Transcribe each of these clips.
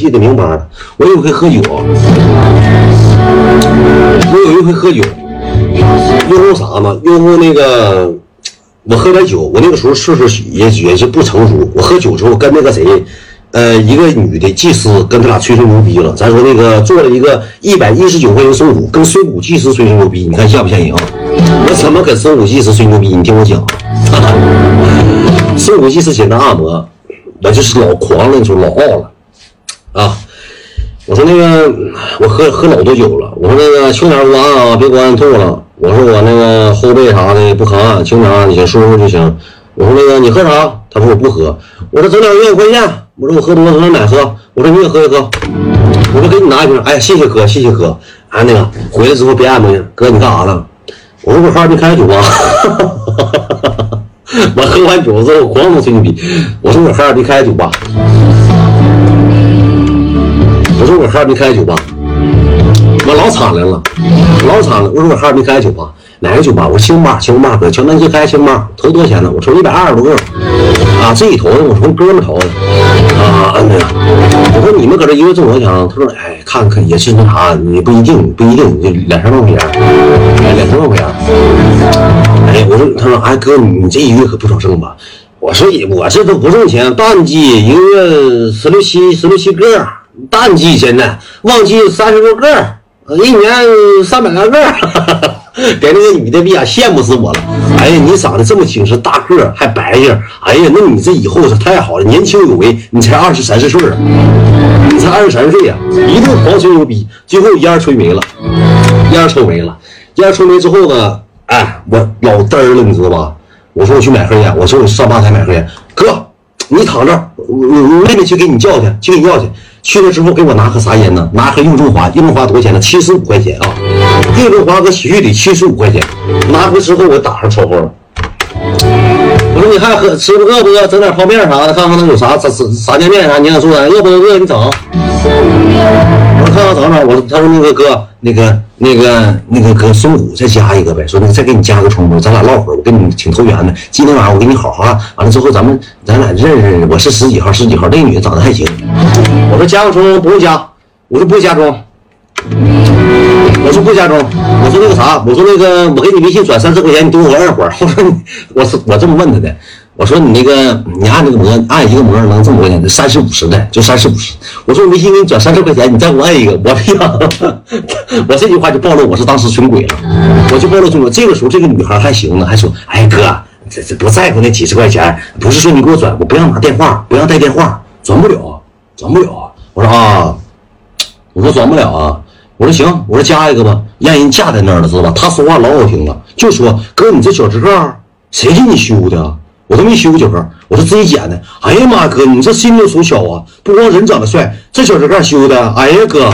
记得明白了。我有一回喝酒，我有一回喝酒，因为啥嘛？因为那个，我喝点酒，我那个时候岁数也也是不成熟。我喝酒之后跟那个谁，呃，一个女的祭司跟他俩吹吹牛逼了。咱说那个做了一个一百一十九块钱松骨，跟孙武祭司吹吹牛逼，你看像不像人啊？我怎么跟孙武祭司吹牛逼？你听我讲，孙武祭司简单按摩，我就是老狂了，你说老傲了啊！我说那个，我喝喝老多酒了。我说那个轻点关啊，别关吐了。我说我那个后背啥的不疼，轻点你先舒服就行。我说那个你喝啥？他说我不喝。我说整点月快线。我说我喝多了整点奶喝。我说你也喝一喝。我说给你拿一瓶。哎，谢谢哥，谢谢哥。哎，那个回来之后别按摩哥，你干啥了？我说我哈尔滨开的酒吧。我喝完酒之后狂猛吹牛逼。我说我哈尔滨开的酒吧。我说我哈尔滨开个酒吧，我老惨来了，老惨了。我说我哈尔滨开个酒吧，哪个酒吧？我说星巴，星巴哥，全南街开星巴，投多少钱呢？我投一百二十多个，啊，自己投的，我说哥们投的，啊，嗯我说你们搁这一个月挣多少钱？他说，哎，看看也是那啥，你不一定，不一定，就两三万块钱，哎，两三万块钱。哎，我说，他说，哎哥，你这一个月可不少挣吧？我说，我这都不挣钱，淡季一个月十六七，十六七个。淡季现在，旺季三十多个，一年三百来个，给那个女的，哎呀，羡慕死我了。哎呀，你长得这么精神，大个还白净，哎呀，那你这以后是太好了，年轻有为。你才二十三四岁啊，你才二十三岁呀，一顿狂吹牛逼，最后烟吹没了，烟抽没了，烟抽没之后呢，哎，我老嘚儿了，你知道吧？我说我去买盒烟，我说我上吧台买盒烟，哥，你躺这，我我妹妹去给你叫去，去给你要去。去了之后给我拿盒啥烟呢？拿盒硬中华，硬中华多少钱呢？七十五块钱啊！硬中华搁洗浴里七十五块钱。拿回之后我打上抽了。我说你还喝吃不饿不饿？整点泡面啥的，看看能有啥啥啥酱面啥你想做的？饿不饿你整。我说看看整整。我说他说那个哥，那个那个那个哥松虎再加一个呗。说那个再给你加个冲锋，咱俩唠会儿。我跟你挺投缘的。今天晚上我给你好好按，完了之后咱们咱俩认识认识。我是十几号十几号，那女的长得还行。我说加个冲不用加，我说不会加装。我说不加装，我说那个啥，我说那个我给你微信转三十块钱，你等我二会儿。我说，我是我这么问他的，我说你那个你按那个模，按一个模能这么多钱？三十五十的，就三十五十。我说微信给你转三十块钱，你再给我按一个。我呀，我这句话就暴露我是当时穷鬼了，我就暴露出了。这个时候这个女孩还行呢，还说，哎哥，这这不在乎那几十块钱，不是说你给我转，我不让拿电话，不让带电话，转不了，转不了啊。我说啊，我说转不了啊。我说行，我说加一个吧，让人架在那儿了，知道吧？他说话老好听了，就说哥，你这脚趾盖谁给你修的？我都没修脚盖，我是自己剪的。哎呀妈，哥，你这心都手巧啊！不光人长得帅，这脚趾盖修的。哎呀哥，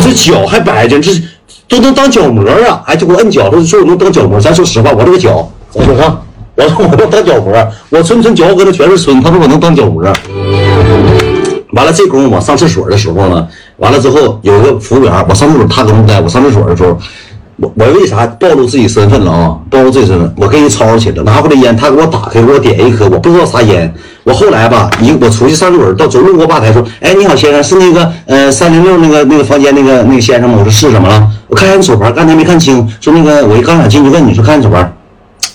这脚还白净，这都能当脚膜啊！哎就给我摁脚，说说我能当脚膜。咱说实话，我这个脚，我说？我说我能当脚膜，我村村脚跟的全是村，他说我能当脚膜。完了，这功夫我上厕所的时候呢，完了之后有个服务员，我上厕所他搁那待，我上厕所的时候，我我为啥暴露自己身份了啊？暴露自己身份，我跟人吵吵起来了，拿回来烟，他给我打开，给我点一颗，我不知道啥烟。我后来吧，一我出去上厕所，到走路过吧台说，哎，你好先生，是那个呃三零六那个那个房间那个那个先生吗？我说是什么了？我看下你手牌，刚才没看清，说那个我一刚想进去问你说看你手牌，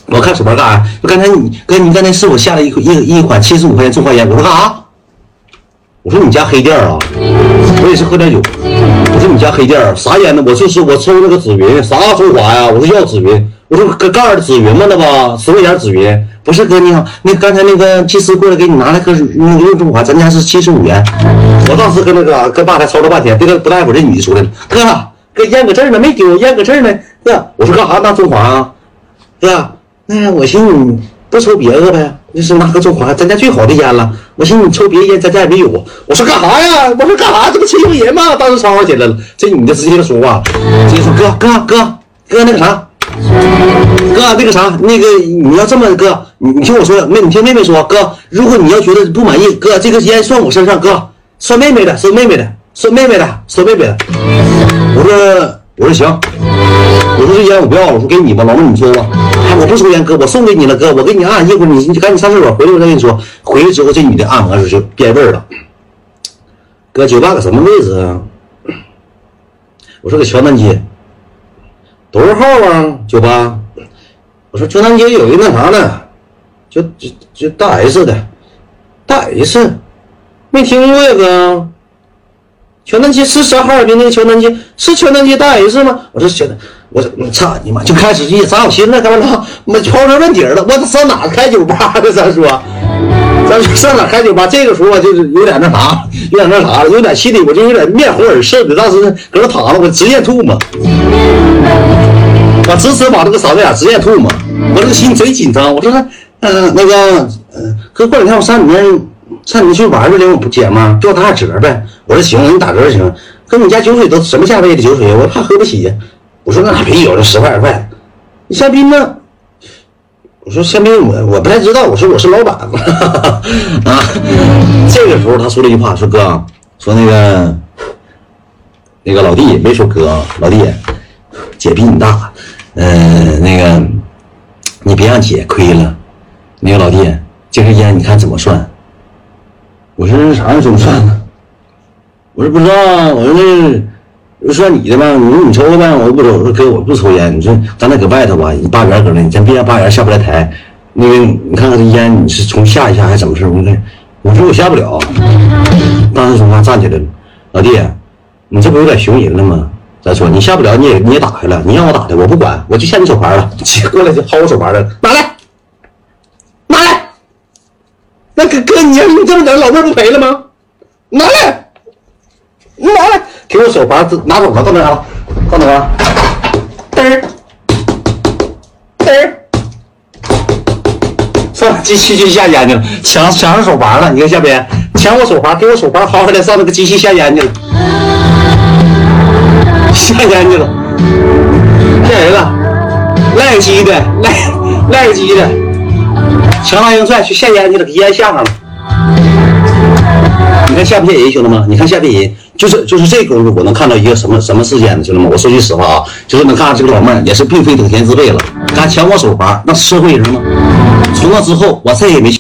我看手牌干啥？说刚才你哥你刚才是我下了一一一款七十五块钱中华烟？我说干啥？我说你家黑店啊，我也是喝点酒。我说你家黑店啥烟呢？我就是我抽那个紫云，啥中华呀？我说要紫云。我说搁盖儿紫云吗？那吧，十块钱紫云。不是哥你好，那刚才那个技师过来给你拿了个那个用中华，咱家是七十五元。我当时跟那个跟爸还吵了半天，这个不大会这女的出来了，哥哥烟搁这儿呢，没丢，烟搁这儿呢。哥，我说干啥拿中华啊？哥，那我寻思你不抽别的呗。那是拿个中华，咱家最好的烟了。我寻思你抽别的烟，咱家也没有。我说干啥呀？我说干啥？这不欺负人吗？当时吵吵起来了。这女的直接就说话了，直接说哥哥哥哥那个啥，哥那个啥，那个你要这么哥，你你听我说，妹你听妹妹说，哥，如果你要觉得不满意，哥这个烟算我身上，哥算妹妹的，算妹妹的，算妹妹的，算妹妹的。我说我说行。我说这烟我不要了，我说给你吧，老妹你抽吧。哎，我不抽烟，哥，我送给你了，哥，我给你按一会儿，你你赶紧上厕所，回来我再跟你说。回来之后，这女的按摩时就变味儿了。哥酒吧搁什么位置啊？我说搁桥南街。多少号啊？酒吧？我说桥南街有一个那啥呢，就就就大 S 的，大 S，没听过呀哥。全南街是上哈尔滨那个全南街，是全南街大 S 吗？我说桥南，我说操你妈！就开始一咋有心了，干嘛呢？妈刨根问底了，我上哪开酒吧呢？咱说，咱说上哪开酒吧？这个时候我就是有点那啥，有点那啥，有点心里我就有点面红耳赤的。当时搁那躺着，我直咽吐沫。我直直往这个嗓子眼直接吐嘛，我这个心贼紧张。我说，嗯，那个，嗯，哥，过两天我上你那，上你去玩去了，我不姐吗？给我打点折呗。我说行，给你打折行。哥，你家酒水都什么价位的酒水？我怕喝不起。我说那没有，这十块二块。香槟呢？我说香槟我我不太知道。我说我是老板。啊，这个时候他说了一句话，说哥，说那个，那个老弟没说哥啊，老弟，姐比你大。嗯，那个，你别让姐亏了。那个老弟，这根烟你看怎么算？我说那啥怎么算呢？我说不知道啊。我说那算你的吧。你说你抽呗，我不抽。我说哥，我不抽烟。你说咱俩搁外头吧，你八元搁那，你咱别让八元下不来台。那个你看看这烟，你是从下一下还是怎么事我说我说我下不了。当时说话站起来了，老弟，你这不有点熊人了吗？再说你下不了，你也你也打开了，你让我打的，我不管，我就下你手牌了。姐过来就薅我手牌了，拿来，拿来。哥哥，你你这么整，老妹儿不赔了吗？拿来，拿来，给我手环，拿走了，到哪了？到哪了？嘚儿，嘚儿，上机器去下烟去了，抢抢上手环了。你看下边抢我手环，给我手环薅回来，上那个机器下烟去了。下烟去了，骗人了，赖鸡的，赖赖鸡的，强大硬拽去下烟去了，给烟下上了。你看下不下人，兄弟们？你看下不人，就是就是这功夫，我能看到一个什么什么事件呢，兄弟们？我说句实话啊，就是能看到这个老妹儿也是并非等闲之辈了，敢抢我手牌，那社会人吗？从那之后，我再也没。